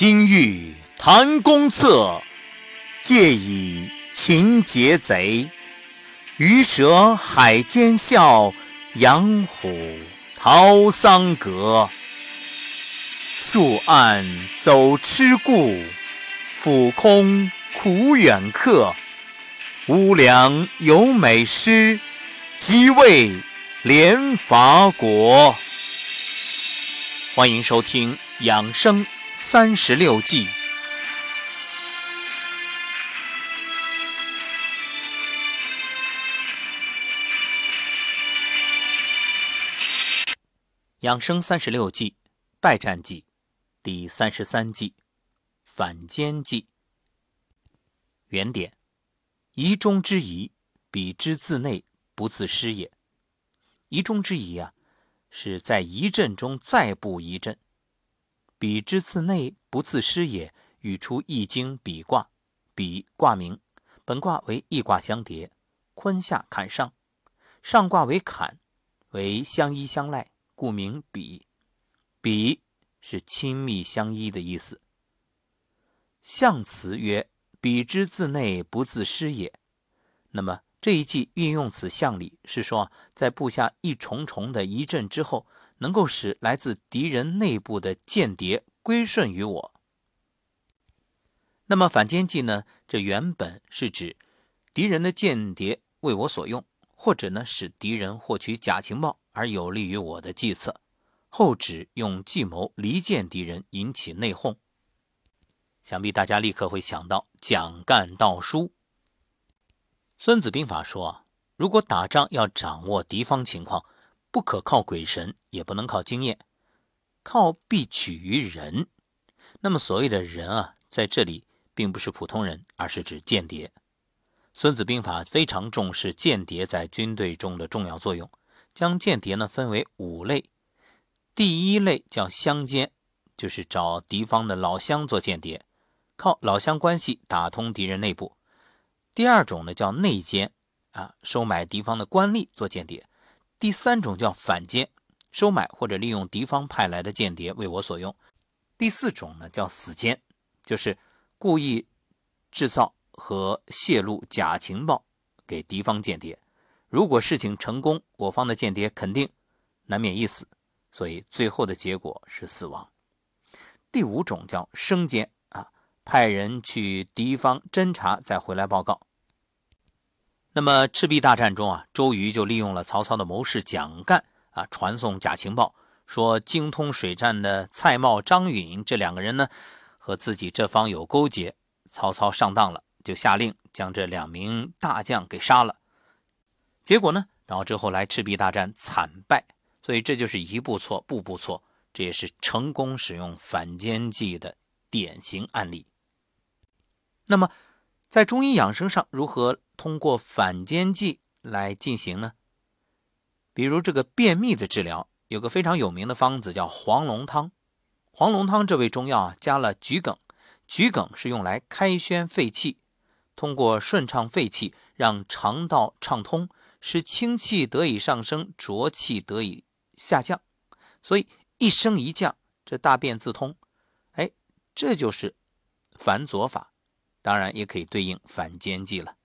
今欲谈公策，借以擒劫贼。鱼蛇海间笑，羊虎逃桑阁。树暗走痴故，俯空苦远客。乌梁有美诗，即为连伐国。欢迎收听养生三十六计。养生三十六计，败战计，第三十三计，反间计。原点：疑中之疑，彼之自内不自失也。疑中之疑啊，是在疑阵中再布疑阵。彼之自内不自失也，语出《易经》比卦。比卦名，本卦为易卦相叠，坤下坎上，上卦为坎，为相依相赖。故名比，比是亲密相依的意思。象辞曰：“彼之自内，不自失也。”那么这一计运用此象理，是说在布下一重重的一阵之后，能够使来自敌人内部的间谍归顺于我。那么反间计呢？这原本是指敌人的间谍为我所用，或者呢使敌人获取假情报。而有利于我的计策，后指用计谋离间敌人，引起内讧。想必大家立刻会想到蒋干盗书。孙子兵法说啊：如果打仗要掌握敌方情况，不可靠鬼神，也不能靠经验，靠必取于人。那么所谓的人啊，在这里并不是普通人，而是指间谍。孙子兵法非常重视间谍在军队中的重要作用。将间谍呢分为五类，第一类叫乡间，就是找敌方的老乡做间谍，靠老乡关系打通敌人内部。第二种呢叫内奸，啊，收买敌方的官吏做间谍。第三种叫反间，收买或者利用敌方派来的间谍为我所用。第四种呢叫死间，就是故意制造和泄露假情报给敌方间谍。如果事情成功，我方的间谍肯定难免一死，所以最后的结果是死亡。第五种叫生间啊，派人去敌方侦查，再回来报告。那么赤壁大战中啊，周瑜就利用了曹操的谋士蒋干啊，传送假情报，说精通水战的蔡瑁、张允这两个人呢，和自己这方有勾结。曹操上当了，就下令将这两名大将给杀了。结果呢，导致后来赤壁大战惨败，所以这就是一步错，步步错，这也是成功使用反间计的典型案例。那么，在中医养生上，如何通过反间计来进行呢？比如这个便秘的治疗，有个非常有名的方子叫黄龙汤。黄龙汤这味中药啊，加了桔梗，桔梗是用来开宣肺气，通过顺畅肺气，让肠道畅通。使清气得以上升，浊气得以下降，所以一升一降，这大便自通。哎，这就是反左法，当然也可以对应反间计了。